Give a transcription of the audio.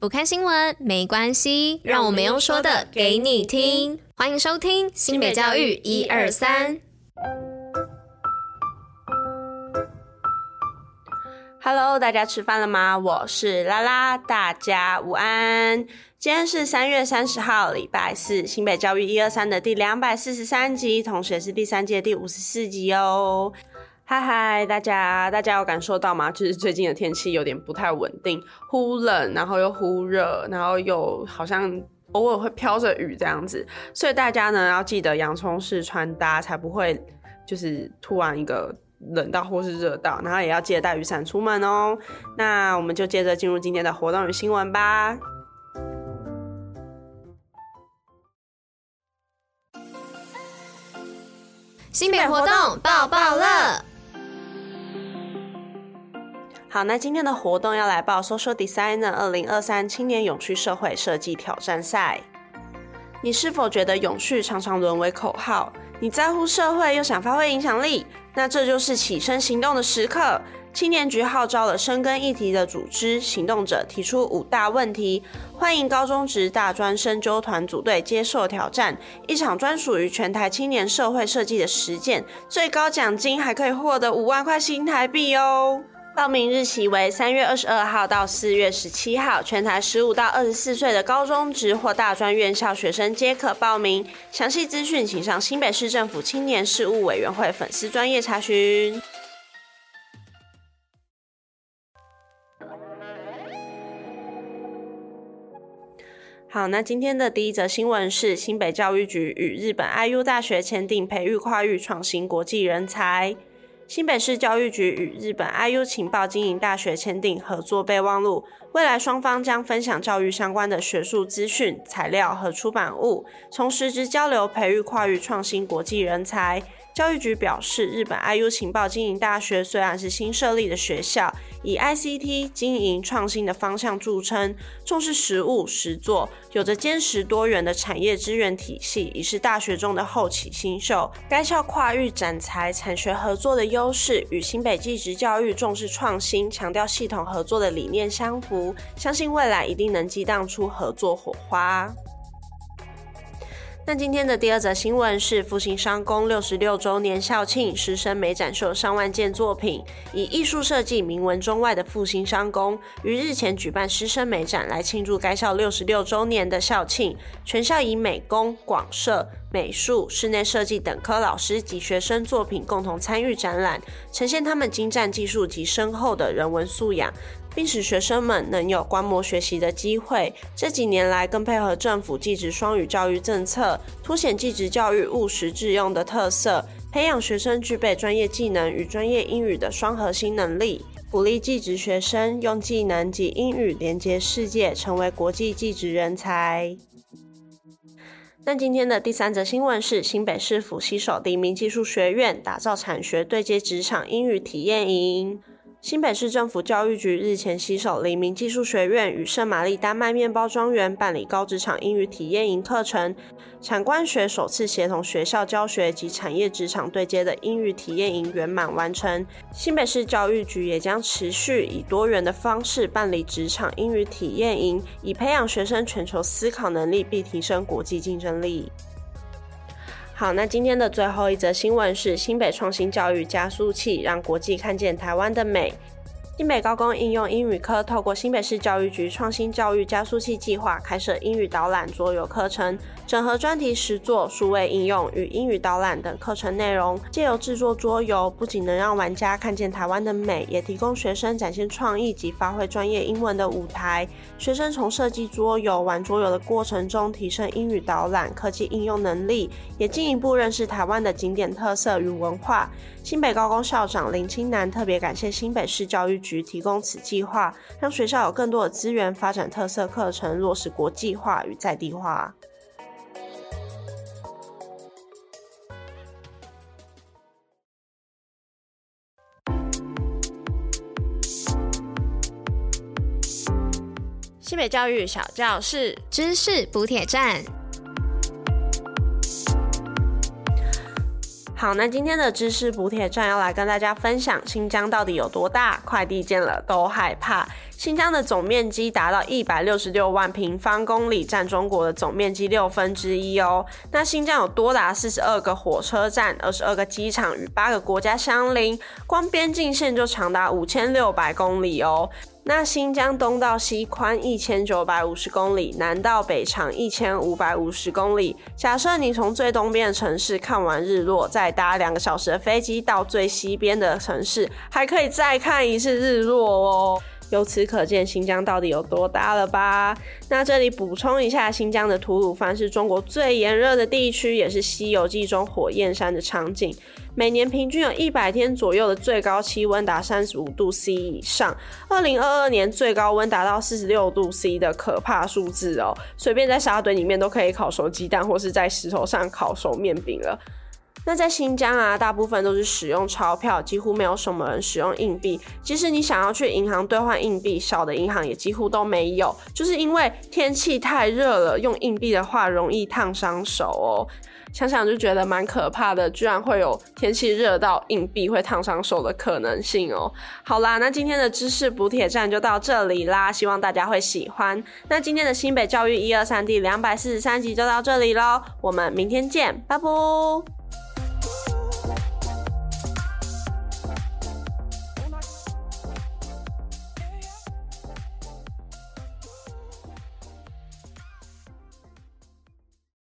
不看新闻没关系，让我们用说的给你听。欢迎收听新北教育一二三。Hello，大家吃饭了吗？我是拉拉，大家午安。今天是三月三十号，礼拜四，新北教育一二三的第两百四十三集，同时也是第三季第五十四集哦。嗨嗨，大家，大家有感受到吗？就是最近的天气有点不太稳定，忽冷，然后又忽热，然后又好像偶尔会飘着雨这样子，所以大家呢要记得洋葱式穿搭，才不会就是突然一个冷到或是热到，然后也要记得带雨伞出门哦。那我们就接着进入今天的活动与新闻吧。新品活动爆爆乐。好，那今天的活动要来报 Social Designer 二零二三青年永续社会设计挑战赛。你是否觉得永续常常沦为口号？你在乎社会又想发挥影响力？那这就是起身行动的时刻。青年局号召了深耕议题的组织行动者，提出五大问题，欢迎高中职大专生揪团组队接受挑战。一场专属于全台青年社会设计的实践，最高奖金还可以获得五万块新台币哦。报名日期为三月二十二号到四月十七号，全台十五到二十四岁的高中职或大专院校学生皆可报名。详细资讯请上新北市政府青年事务委员会粉丝专页查询。好，那今天的第一则新闻是新北教育局与日本 IU 大学签订培育跨域创新国际人才。新北市教育局与日本 IU 情报经营大学签订合作备忘录，未来双方将分享教育相关的学术资讯、材料和出版物，从实质交流培育跨域创新国际人才。教育局表示，日本 IU 情报经营大学虽然是新设立的学校，以 ICT 经营创新的方向著称，重视实务实作，有着坚实多元的产业资源体系，已是大学中的后起新秀。该校跨域展才产学合作的优势，与新北技职教育重视创新、强调系统合作的理念相符，相信未来一定能激荡出合作火花。那今天的第二则新闻是复兴商工六十六周年校庆，师生美展秀上万件作品，以艺术设计名闻中外的复兴商工于日前举办师生美展，来庆祝该校六十六周年的校庆。全校以美工、广设、美术、室内设计等科老师及学生作品共同参与展览，呈现他们精湛技术及深厚的人文素养。并使学生们能有观摩学习的机会。这几年来，更配合政府技职双语教育政策，凸显技职教育务实致用的特色，培养学生具备专业技能与专业英语的双核心能力，鼓励技职学生用技能及英语连接世界，成为国际技职人才。那今天的第三则新闻是新北市府携手黎明技术学院，打造产学对接职场英语体验营。新北市政府教育局日前携手黎明技术学院与圣玛丽丹麦面包庄园办理高职场英语体验营课程，产官学首次协同学校教学及产业职场对接的英语体验营圆满完成。新北市教育局也将持续以多元的方式办理职场英语体验营，以培养学生全球思考能力，并提升国际竞争力。好，那今天的最后一则新闻是新北创新教育加速器，让国际看见台湾的美。新北高工应用英语科透过新北市教育局创新教育加速器计划，开设英语导览桌游课程，整合专题实作、数位应用与英语导览等课程内容。借由制作桌游，不仅能让玩家看见台湾的美，也提供学生展现创意及发挥专业英文的舞台。学生从设计桌游、玩桌游的过程中，提升英语导览、科技应用能力，也进一步认识台湾的景点特色与文化。新北高工校长林清南特别感谢新北市教育局提供此计划，让学校有更多的资源发展特色课程，落实国际化与在地化。西北教育小教室，知识补铁站。好，那今天的知识补铁站要来跟大家分享新疆到底有多大？快递见了都害怕。新疆的总面积达到一百六十六万平方公里，占中国的总面积六分之一哦。那新疆有多达四十二个火车站、二十二个机场，与八个国家相邻，光边境线就长达五千六百公里哦。那新疆东到西宽一千九百五十公里，南到北长一千五百五十公里。假设你从最东边的城市看完日落，再搭两个小时的飞机到最西边的城市，还可以再看一次日落哦。由此可见，新疆到底有多大了吧？那这里补充一下，新疆的吐鲁番是中国最炎热的地区，也是《西游记》中火焰山的场景。每年平均有一百天左右的最高气温达三十五度 C 以上。二零二二年最高温达到四十六度 C 的可怕数字哦，随便在沙堆里面都可以烤熟鸡蛋，或是在石头上烤熟面饼了。那在新疆啊，大部分都是使用钞票，几乎没有什么人使用硬币。即使你想要去银行兑换硬币，小的银行也几乎都没有，就是因为天气太热了，用硬币的话容易烫伤手哦。想想就觉得蛮可怕的，居然会有天气热到硬币会烫伤手的可能性哦。好啦，那今天的知识补铁站就到这里啦，希望大家会喜欢。那今天的新北教育一二三第两百四十三集就到这里喽，我们明天见，拜拜。